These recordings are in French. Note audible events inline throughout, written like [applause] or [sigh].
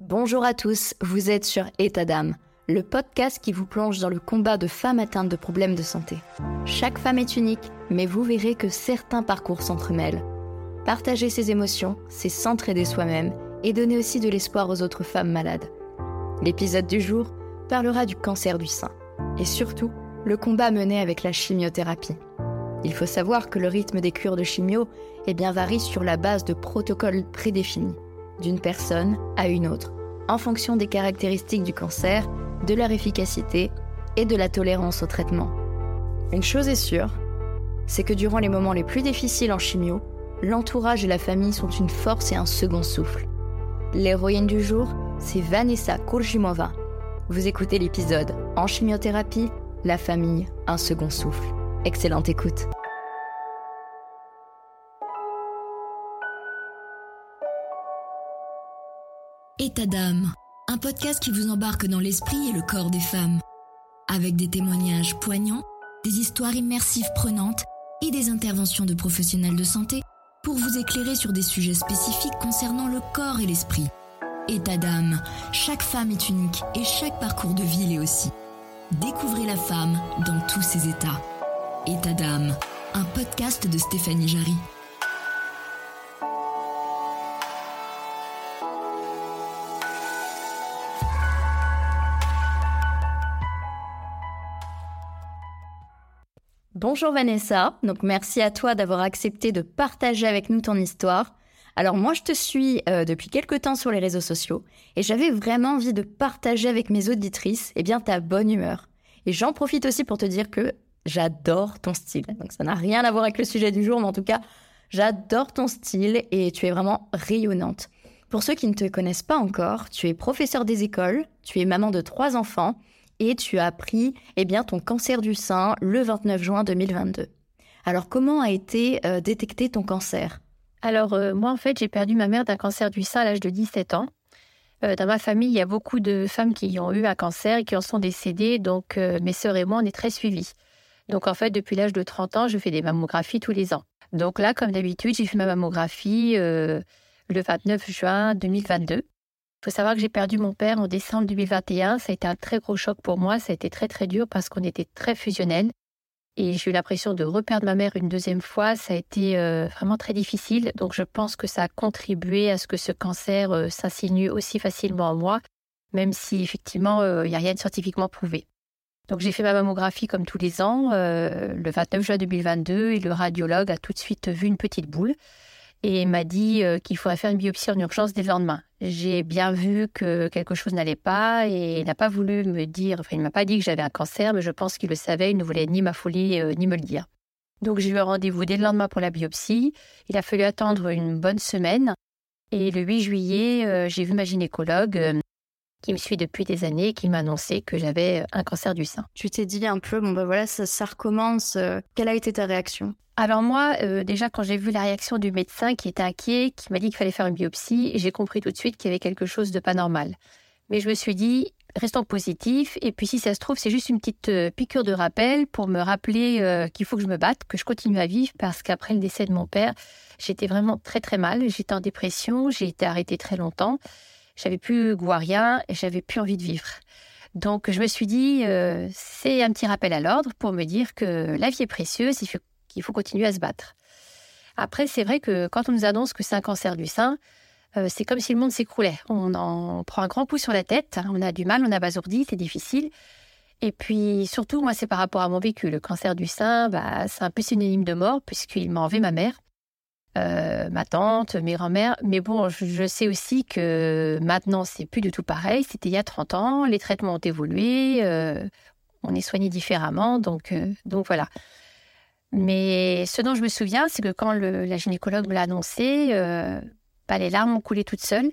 Bonjour à tous, vous êtes sur État d'âme, le podcast qui vous plonge dans le combat de femmes atteintes de problèmes de santé. Chaque femme est unique, mais vous verrez que certains parcours s'entremêlent. Partager ses émotions, c'est s'entraider soi-même et donner aussi de l'espoir aux autres femmes malades. L'épisode du jour parlera du cancer du sein et surtout le combat mené avec la chimiothérapie. Il faut savoir que le rythme des cures de chimio eh bien, varie sur la base de protocoles prédéfinis, d'une personne à une autre, en fonction des caractéristiques du cancer, de leur efficacité et de la tolérance au traitement. Une chose est sûre, c'est que durant les moments les plus difficiles en chimio, l'entourage et la famille sont une force et un second souffle. L'héroïne du jour, c'est Vanessa Kurjimova. Vous écoutez l'épisode En chimiothérapie, la famille, un second souffle. Excellente écoute. État d'âme, un podcast qui vous embarque dans l'esprit et le corps des femmes. Avec des témoignages poignants, des histoires immersives prenantes et des interventions de professionnels de santé pour vous éclairer sur des sujets spécifiques concernant le corps et l'esprit. État d'âme, chaque femme est unique et chaque parcours de vie l'est aussi. Découvrez la femme dans tous ses états. État d'âme, un podcast de Stéphanie Jarry. Bonjour Vanessa, donc merci à toi d'avoir accepté de partager avec nous ton histoire. Alors moi je te suis euh, depuis quelques temps sur les réseaux sociaux et j'avais vraiment envie de partager avec mes auditrices eh bien ta bonne humeur. Et j'en profite aussi pour te dire que j'adore ton style. Donc ça n'a rien à voir avec le sujet du jour mais en tout cas j'adore ton style et tu es vraiment rayonnante. Pour ceux qui ne te connaissent pas encore, tu es professeur des écoles, tu es maman de trois enfants et tu as appris eh bien, ton cancer du sein le 29 juin 2022. Alors comment a été euh, détecté ton cancer? Alors euh, moi en fait j'ai perdu ma mère d'un cancer du sein à l'âge de 17 ans. Euh, dans ma famille il y a beaucoup de femmes qui ont eu un cancer et qui en sont décédées donc mes sœurs et moi on est très suivis. Donc en fait depuis l'âge de 30 ans je fais des mammographies tous les ans. Donc là comme d'habitude j'ai fait ma mammographie le 29 juin 2022. Faut savoir que j'ai perdu mon père en décembre 2021. Ça a été un très gros choc pour moi. Ça a été très très dur parce qu'on était très fusionnels. Et j'ai eu l'impression de reperdre ma mère une deuxième fois. Ça a été euh, vraiment très difficile. Donc je pense que ça a contribué à ce que ce cancer euh, s'insinue aussi facilement en moi, même si effectivement euh, il n'y a rien de scientifiquement prouvé. Donc j'ai fait ma mammographie comme tous les ans le 29 juin 2022 et le radiologue a tout de suite vu une petite boule et m'a dit euh, qu'il faudrait faire une biopsie en urgence dès le lendemain. J'ai bien vu que quelque chose n'allait pas et il n'a pas voulu me dire, enfin il m'a pas dit que j'avais un cancer, mais je pense qu'il le savait, il ne voulait ni m'affoler euh, ni me le dire. Donc j'ai eu un rendez-vous dès le lendemain pour la biopsie. Il a fallu attendre une bonne semaine et le 8 juillet, euh, j'ai vu ma gynécologue qui me suit depuis des années, qui m'a annoncé que j'avais un cancer du sein. Tu t'es dit un peu, bon ben voilà, ça, ça recommence. quelle a été ta réaction? Alors moi, euh, déjà quand j'ai vu la réaction du médecin qui était inquiet, qui m'a dit qu'il fallait faire une biopsie, j'ai compris tout de suite qu'il y avait quelque chose de pas normal. Mais je me suis dit, restons positifs, et puis si ça se trouve, c'est juste une petite euh, piqûre de rappel pour me rappeler euh, qu'il faut que je me batte, que je continue à vivre, parce qu'après le décès de mon père, j'étais vraiment très très mal, j'étais en dépression, j'ai été arrêtée très longtemps, j'avais plus goût à rien, et j'avais plus envie de vivre. Donc je me suis dit, c'est un petit rappel à l'ordre pour me dire que la vie est précieuse, il faut il faut continuer à se battre. Après, c'est vrai que quand on nous annonce que c'est un cancer du sein, euh, c'est comme si le monde s'écroulait. On en prend un grand coup sur la tête, on a du mal, on a basourdi, c'est difficile. Et puis surtout, moi, c'est par rapport à mon vécu. Le cancer du sein, bah, c'est un peu synonyme de mort puisqu'il m'a enlevé ma mère, euh, ma tante, mes grands-mères. Mais bon, je, sais aussi que maintenant, c'est plus du tout pareil. C'était il y a 30 ans, les traitements ont évolué, euh, on est soigné différemment. Donc, donc voilà. Mais ce dont je me souviens, c'est que quand la gynécologue me l'a annoncé, euh, bah, les larmes ont coulé toutes seules.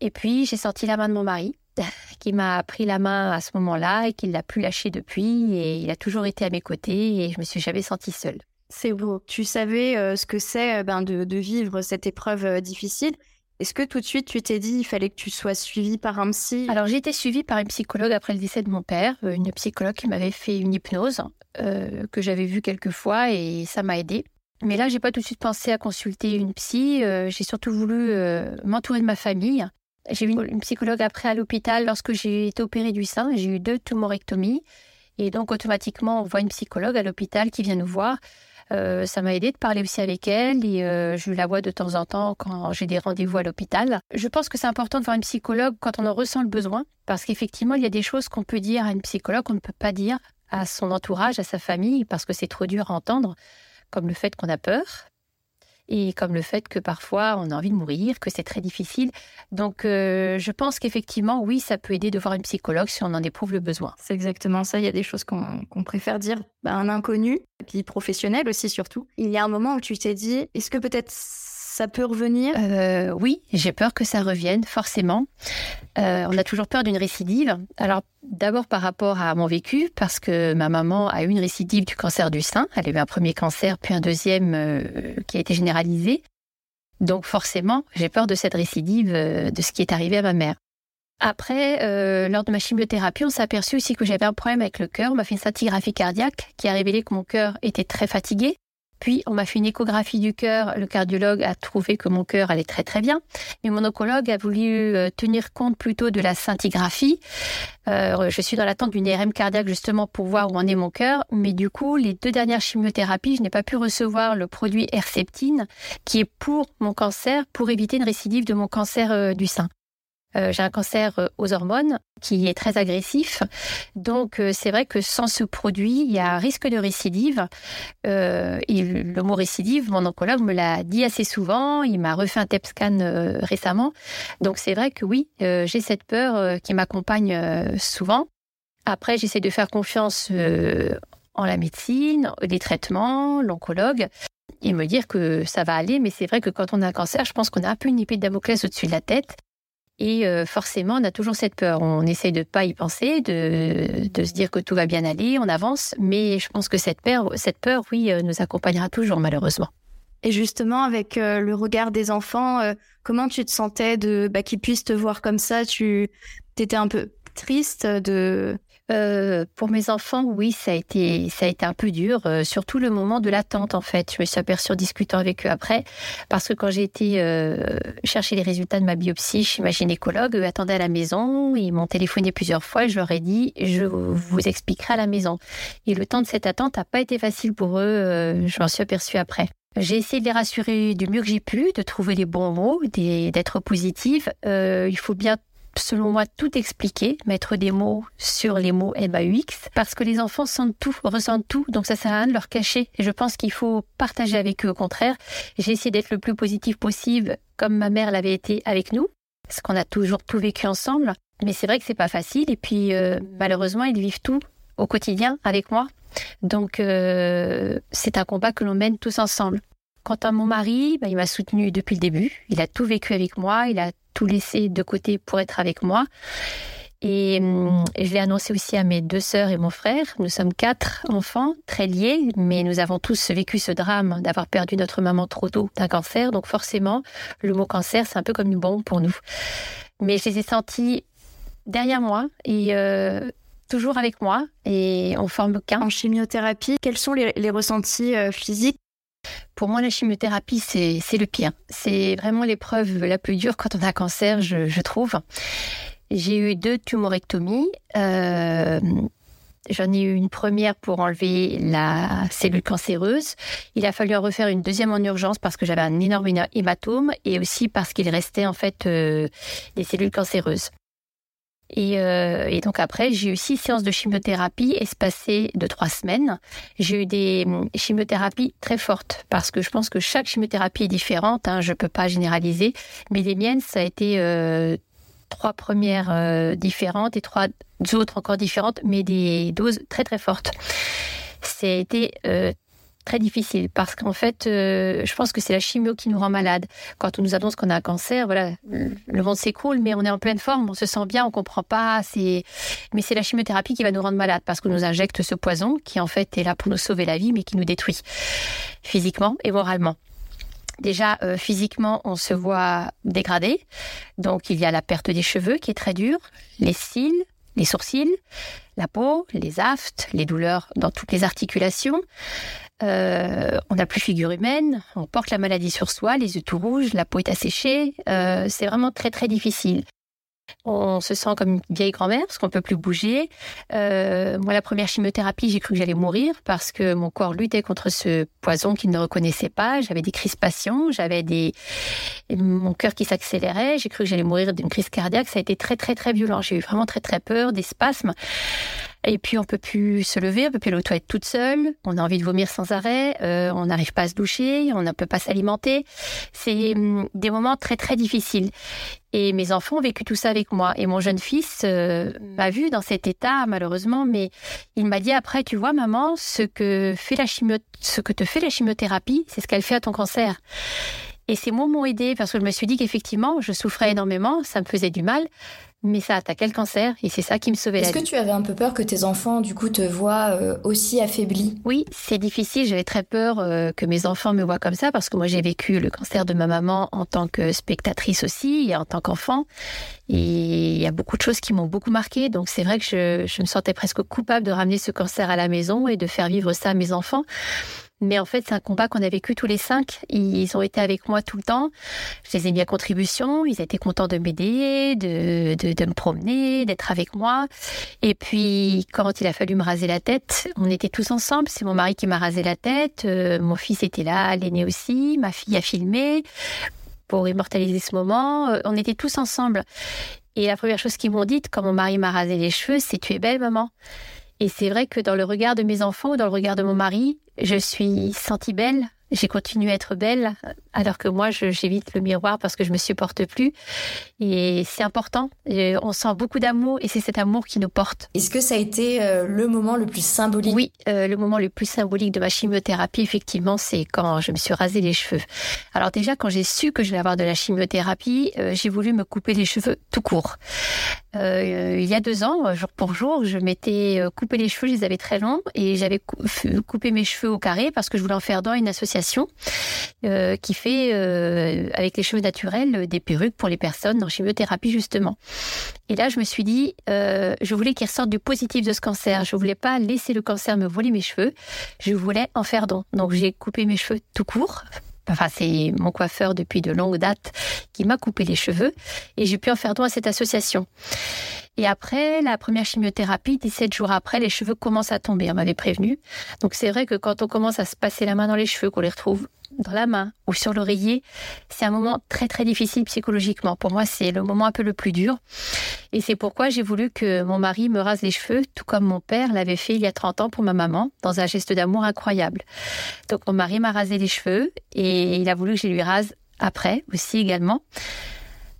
Et puis, j'ai senti la main de mon mari, [laughs] qui m'a pris la main à ce moment-là et qui ne l'a plus lâchée depuis. Et il a toujours été à mes côtés et je me suis jamais sentie seule. C'est beau. Tu savais euh, ce que c'est euh, ben, de, vivre cette épreuve difficile. Est-ce que tout de suite tu t'es dit il fallait que tu sois suivie par un psy? Alors j'ai été suivie par une psychologue après le décès de mon père, une psychologue qui m'avait fait une hypnose euh, que j'avais vu quelques fois et ça m'a aidé. Mais là, j'ai pas tout de suite pensé à consulter une psy. Euh, j'ai surtout voulu euh, m'entourer de ma famille J'ai eu une psychologue après à l'hôpital lorsque j'ai été opérée du sein. J'ai eu deux tumorectomies. Et donc, automatiquement, on voit une psychologue à l'hôpital qui vient nous voir. Euh, ça m'a aidé de parler aussi avec elle et euh, je la vois de temps en temps quand j'ai des rendez-vous à l'hôpital. Je pense que c'est important de voir une psychologue quand on en ressent le besoin parce qu'effectivement, il y a des choses qu'on peut dire à une psychologue qu'on ne peut pas dire à son entourage, à sa famille parce que c'est trop dur à entendre, comme le fait qu'on a peur, et comme le fait que parfois on a envie de mourir, que c'est très difficile. Donc euh, je pense qu'effectivement, oui, ça peut aider de voir une psychologue si on en éprouve le besoin. C'est exactement ça. Il y a des choses qu'on préfère dire à un inconnu, puis professionnel aussi surtout. Il y a un moment où tu t'es dit, est-ce que peut-être ça peut revenir? Euh, Oui, j'ai peur que ça revienne, forcément. Euh, on a toujours peur d'une récidive. Alors, d'abord par rapport à mon vécu, parce que ma maman a eu une récidive du cancer du sein. Elle a eu un premier cancer, puis un deuxième euh, qui a été généralisé. Donc, forcément, j'ai peur de cette récidive, de ce qui est arrivé à ma mère. Après, lors de ma chimiothérapie, on s'est aperçu aussi que j'avais un problème avec le cœur. On m'a fait une scintigraphie cardiaque qui a révélé que mon cœur était très fatigué. Puis on m'a fait une échographie du cœur. Le cardiologue a trouvé que mon cœur allait très très bien. Mais mon oncologue a voulu euh, tenir compte plutôt de la scintigraphie. Euh, je suis dans l'attente d'une IRM cardiaque justement pour voir où en est mon cœur. Mais du coup, les deux dernières chimiothérapies, je n'ai pas pu recevoir le produit Herceptine qui est pour mon cancer, pour éviter une récidive de mon cancer euh, du sein. Euh, j'ai un cancer euh, aux hormones qui est très agressif. Donc, euh, c'est vrai que sans ce produit, il y a un risque de récidive. et le mot récidive, mon oncologue me l'a dit assez souvent. Il m'a refait un TEP scan récemment. Donc, c'est vrai que oui, j'ai cette peur qui m'accompagne souvent. Après, j'essaie de faire confiance en la médecine, les traitements, l'oncologue et me dire que ça va aller. Mais c'est vrai que quand on a un cancer, je pense qu'on a un peu une épée de Damoclès au-dessus de la tête. Et euh, forcément, on a toujours cette peur. On essaye de pas y penser, de, de, se dire que tout va bien aller, on avance. Mais je pense que cette peur, cette peur oui, euh, nous accompagnera toujours, malheureusement. Et justement, avec euh, le regard des enfants, comment tu te sentais de bah, qu'ils puissent te voir comme ça? Tu étais un peu triste de euh, pour mes enfants, oui, ça a été, ça a été un peu dur, euh, surtout le moment de l'attente en fait. Je me suis aperçue en discutant avec eux après, parce que quand j'ai été euh, chercher les résultats de ma biopsie chez ma gynécologue, eux attendaient à la maison, ils m'ont téléphoné plusieurs fois, et je leur ai dit, je vous expliquerai à la maison. Et le temps de cette attente n'a pas été facile pour eux, je m'en suis aperçue après. J'ai essayé de les rassurer du mieux que j'ai pu, de trouver les bons mots, d'être positive. il faut bien selon moi, tout expliquer, mettre des mots sur les mots MAUX, parce que les enfants sentent tout, ressentent tout, donc ça sert à rien de leur cacher. Et je pense qu'il faut partager avec eux au contraire. J'ai essayé d'être le plus positif possible, comme ma mère l'avait été avec nous, parce qu'on a toujours tout vécu ensemble. Mais c'est vrai que c'est pas facile, et puis euh, malheureusement, ils vivent tout au quotidien avec moi. Donc euh, c'est un combat que l'on mène tous ensemble. Quant à mon mari, bah, il m'a soutenu depuis le début. Il a tout vécu avec moi. Il a tout laissé de côté pour être avec moi. Et, hum, je l'ai annoncé aussi à mes deux sœurs et mon frère. Nous sommes quatre enfants, très liés, mais nous avons tous vécu ce drame d'avoir perdu notre maman trop tôt d'un cancer. Donc forcément, le mot cancer, c'est un peu comme une bombe pour nous. Mais je les ai sentis derrière moi et euh, toujours avec moi. Et on forme qu'un. En chimiothérapie, quels sont les, les ressentis euh, physiques pour moi, la chimiothérapie, c'est le pire. C'est vraiment l'épreuve la plus dure quand on a un cancer, je, trouve. J'ai eu deux tumorectomies. Euh, J'en ai eu une première pour enlever la cellule cancéreuse. Il a fallu en refaire une deuxième en urgence parce que j'avais un énorme hématome et aussi parce qu'il restait en fait euh, des cellules cancéreuses. Euh, et, donc après, j'ai eu six séances de chimiothérapie espacées de trois semaines. J'ai eu des hum, chimiothérapies très fortes parce que je pense que chaque chimiothérapie est différente. Hein, je peux pas généraliser, mais les miennes, ça a été euh, trois premières euh, différentes et trois autres encore différentes, mais des doses très très fortes. C'était très difficile parce qu'en fait, euh, je pense que c'est la chimio qui nous rend malade. Quand on nous annonce qu'on a un cancer, voilà, le monde s'écroule, mais on est en pleine forme, on se sent bien, on comprend pas. Mais c'est la chimiothérapie qui va nous rendre malade parce qu'on nous injecte ce poison qui en fait est là pour nous sauver la vie, mais qui nous détruit physiquement et moralement. Déjà, euh, physiquement, on se voit dégradé. Donc, il y a la perte des cheveux qui est très dure, les cils, les sourcils, la peau, les aftes, les douleurs dans toutes les articulations. Euh, on n'a plus figure humaine, on porte la maladie sur soi, les yeux tout rouges, la peau est asséchée. Euh, c'est vraiment très très difficile. On se sent comme une vieille grand-mère parce qu'on peut plus bouger. Euh, moi, la première chimiothérapie, j'ai cru que j'allais mourir parce que mon corps luttait contre ce poison qu'il ne reconnaissait pas. J'avais des crispations, j'avais des mon cœur qui s'accélérait. J'ai cru que j'allais mourir d'une crise cardiaque. Ça a été très très très violent. J'ai eu vraiment très très peur, des spasmes. Et puis on peut plus se lever, on peut plus aller aux toilettes toute seule, on a envie de vomir sans arrêt, euh, on n'arrive pas à se doucher, on ne peut pas s'alimenter. C'est hum, des moments très très difficiles. Et mes enfants ont vécu tout ça avec moi. Et mon jeune fils euh, m'a vu dans cet état, malheureusement, mais il m'a dit après, tu vois, maman, ce que fait la chimio, ce que te fait la chimiothérapie, c'est ce qu'elle fait à ton cancer. Et ces mots m'ont aidé parce que je me suis dit qu'effectivement, je souffrais énormément, ça me faisait du mal, mais ça attaquait le cancer et c'est ça qui me sauvait la vie. Est-ce que tu avais un peu peur que tes enfants, du coup, te voient euh, aussi affaiblie Oui, c'est difficile. J'avais très peur euh, que mes enfants me voient comme ça parce que moi, j'ai vécu le cancer de ma maman en tant que spectatrice aussi et en tant qu'enfant. Et il y a beaucoup de choses qui m'ont beaucoup marqué. Donc, c'est vrai que je, je me sentais presque coupable de ramener ce cancer à la maison et de faire vivre ça à mes enfants. Mais en fait, c'est un combat qu'on a vécu tous les cinq. Ils ont été avec moi tout le temps. Je les ai mis à contribution. Ils étaient contents de m'aider, de, de, de, me promener, d'être avec moi. Et puis, quand il a fallu me raser la tête, on était tous ensemble. C'est mon mari qui m'a rasé la tête. Euh, mon fils était là, l'aîné aussi. Ma fille a filmé pour immortaliser ce moment. Euh, on était tous ensemble. Et la première chose qu'ils m'ont dit quand mon mari m'a rasé les cheveux, c'est Tu es belle, maman. Et c'est vrai que dans le regard de mes enfants dans le regard de mon mari, je suis sentie belle j'ai continué à être belle, alors que moi, j'évite le miroir parce que je me supporte plus. Et c'est important. on sent beaucoup d'amour et c'est cet amour qui nous porte. Est-ce que ça a été euh, le moment le plus symbolique? Oui, euh, le moment le plus symbolique de ma chimiothérapie, effectivement, c'est quand je me suis rasé les cheveux. Alors déjà, quand j'ai su que je vais avoir de la chimiothérapie, euh, j'ai voulu me couper les cheveux tout court. il y a deux ans, jour pour jour, je m'étais coupé les cheveux, je les avais très longs et j'avais coupé mes cheveux au carré parce que je voulais en faire dans une association euh, qui fait euh, avec les cheveux naturels des perruques pour les personnes en chimiothérapie justement. Et là, je me suis dit, euh, je voulais qu'il ressorte du positif de ce cancer. Je voulais pas laisser le cancer me voler mes cheveux. Je voulais en faire don. Donc j'ai coupé mes cheveux tout court. Enfin, c'est mon coiffeur depuis de longues dates qui m'a coupé les cheveux et j'ai pu en faire don à cette association. Et après la première chimiothérapie, 17 jours après, les cheveux commencent à tomber. On m'avait prévenu. Donc c'est vrai que quand on commence à se passer la main dans les cheveux, qu'on les retrouve dans la main ou sur l'oreiller, c'est un moment très très difficile psychologiquement. Pour moi, c'est le moment un peu le plus dur. Et c'est pourquoi j'ai voulu que mon mari me rase les cheveux, tout comme mon père l'avait fait il y a 30 ans pour ma maman, dans un geste d'amour incroyable. Donc mon mari m'a rasé les cheveux et il a voulu que je lui rase après aussi également.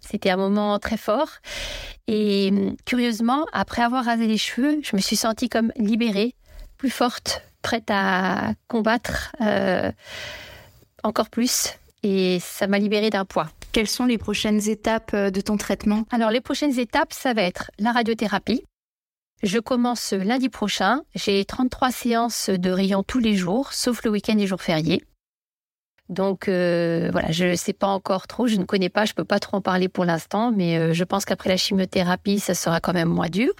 C'était un moment très fort. Et curieusement, après avoir rasé les cheveux, je me suis sentie comme libérée, plus forte, prête à combattre euh, encore plus. Et ça m'a libérée d'un poids. Quelles sont les prochaines étapes euh, de ton traitement? Alors, les prochaines étapes, ça va être la radiothérapie. Je commence lundi prochain. J'ai 33 séances de rayons tous les jours, sauf le week-end et jours fériés. Donc euh, voilà, je ne sais pas encore trop, je ne connais pas, je peux pas trop en parler pour l'instant, mais euh, je pense qu'après la chimiothérapie, ça sera quand même moins dur.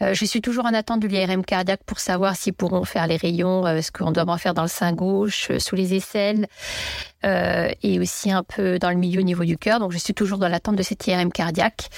Euh, je suis toujours en attente de l'IRM cardiaque pour savoir s'ils pourront faire les rayons, ce qu'on doit en faire dans le sein gauche, sous les aisselles, et aussi un peu dans le milieu au niveau du cœur. Donc je suis toujours dans l'attente de cette IRM cardiaque.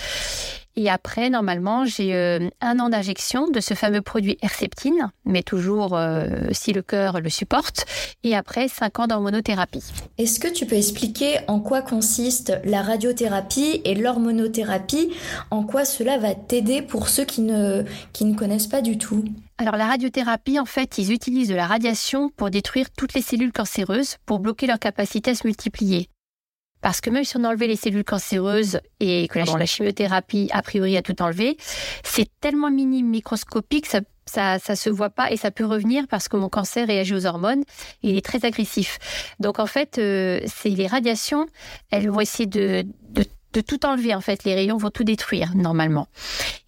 Et après, normalement, j'ai euh, un an d'injection de ce fameux produit Herceptine, mais toujours euh, si le cœur le supporte. Et après, cinq ans d'hormonothérapie. Est-ce que tu peux expliquer en quoi consiste la radiothérapie et l'hormonothérapie? En quoi cela va t'aider pour ceux qui ne, qui ne connaissent pas du tout? Alors la radiothérapie, en fait, ils utilisent de la radiation pour détruire toutes les cellules cancéreuses, pour bloquer leur capacité à se multiplier. Parce que même si on enlevait les cellules cancéreuses et que la, chimiothérapie, a priori, a tout enlevé, c'est tellement minime, microscopique, ça ça ça se voit pas et ça peut revenir parce que mon cancer réagit aux hormones et il est très agressif. Donc en fait, euh, c'est les radiations, elles vont essayer de, de de tout enlever en fait. Les rayons vont tout détruire normalement.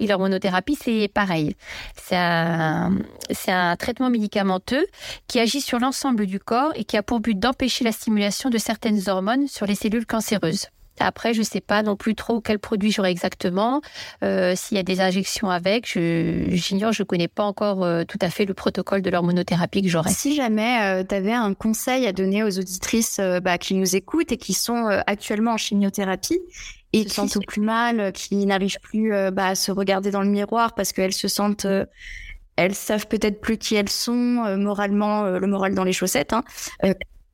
Et l'hormonothérapie, c'est pareil. C'est un, c'est un traitement médicamenteux qui agit sur l'ensemble du corps et qui a pour but d'empêcher la stimulation de certaines hormones sur les cellules cancéreuses. Après, je ne sais pas non plus trop quel produit j'aurai exactement, euh, s'il y a des injections avec. J'ignore, je ne connais pas encore euh, tout à fait le protocole de l'hormonothérapie que j'aurai. Si jamais euh, tu avais un conseil à donner aux auditrices bah, qui nous écoutent et qui sont actuellement en chimiothérapie et qui sentent plus mal, qui n'arrivent plus bah, à se regarder dans le miroir parce qu'elles se sentent elles savent peut-être plus qui elles sont moralement, le moral dans les chaussettes. Hein.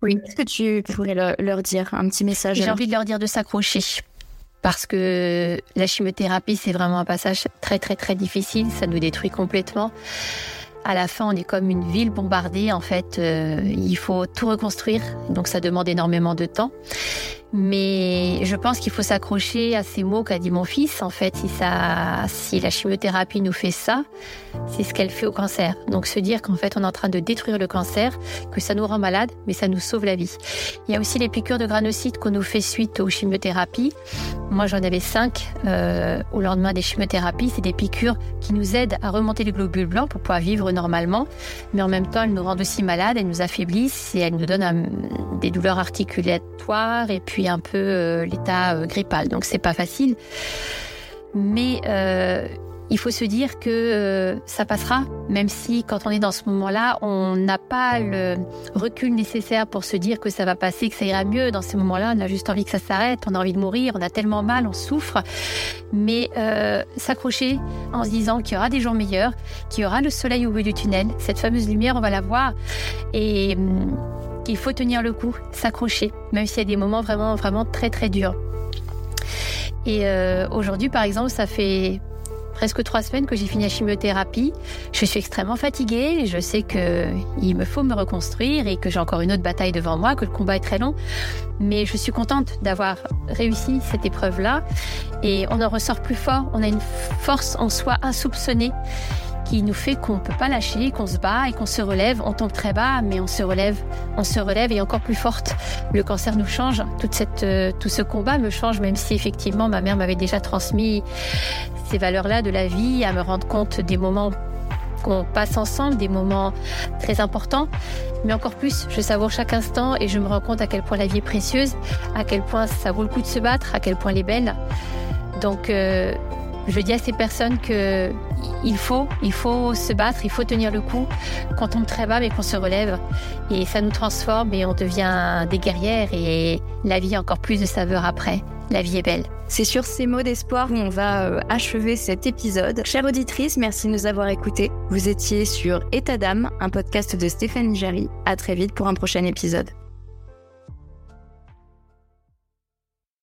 Oui. Qu'est-ce que tu pourrais leur dire Un petit message J'ai envie de leur dire de s'accrocher parce que la chimiothérapie, c'est vraiment un passage très très très difficile, ça nous détruit complètement. À la fin, on est comme une ville bombardée. En fait, euh, il faut tout reconstruire, donc ça demande énormément de temps. Mais je pense qu'il faut s'accrocher à ces mots qu'a dit mon fils. En fait, si, la chimiothérapie nous fait ça, c'est ce qu'elle fait au cancer. Donc se dire qu'en fait, on est en train de détruire le cancer, que ça nous rend malade, mais ça nous sauve la vie. Il y a aussi les piqûres de granulocytes qu'on nous fait suite aux chimiothérapies. Moi, j'en avais cinq euh, au lendemain des chimiothérapies. C'est des piqûres qui nous aident à remonter les globules blancs pour pouvoir vivre normalement. Mais en même temps, elles nous rendent aussi malades, elles nous affaiblissent et elles nous donnent des douleurs articulatoires et puis un peu euh, l'état euh, grippal. Donc c'est pas facile. Mais euh, il faut se dire que ça passera, même si quand on est dans ce moment-là, on n'a pas le recul nécessaire pour se dire que ça va passer, que ça ira mieux. Dans ces moments-là, on a juste envie que ça s'arrête, on a envie de mourir, on a tellement mal, on souffre. Mais s'accrocher en se disant qu'il y aura des jours meilleurs, qu'il y aura le soleil au bout du tunnel, cette fameuse lumière, on va la voir. Et hum, il faut tenir le coup, s'accrocher, même s'il y a des moments vraiment, vraiment très, très durs. Et euh, aujourd'hui, par exemple, ça fait presque trois semaines que j'ai fini la chimiothérapie. Je suis extrêmement fatiguée. Je sais qu'il me faut me reconstruire et que j'ai encore une autre bataille devant moi, que le combat est très long. Mais je suis contente d'avoir réussi cette épreuve-là. Et on en ressort plus fort. On a une force en soi insoupçonnée qui nous fait qu'on ne peut pas lâcher, qu'on se bat et qu'on se relève. On tombe très bas, mais on se relève, on se relève et encore plus forte. Le cancer nous change. Toute cette, euh, tout ce combat me change, même si effectivement ma mère m'avait déjà transmis ces valeurs-là de la vie, à me rendre compte des moments qu'on passe ensemble, des moments très importants. Mais encore plus, je savoure chaque instant et je me rends compte à quel point la vie est précieuse, à quel point ça vaut le coup de se battre, à quel point elle est belle. Donc, euh, je dis à ces personnes que il faut, il faut se battre, il faut tenir le coup quand on tombe très bas mais qu'on se relève et ça nous transforme et on devient des guerrières et la vie a encore plus de saveur après. La vie est belle. C'est sur ces mots d'espoir qu'on va euh, achever cet épisode. Chère auditrice, merci de nous avoir écoutés. Vous étiez sur État d'âme, un podcast de Stéphanie Jarry. À très vite pour un prochain épisode.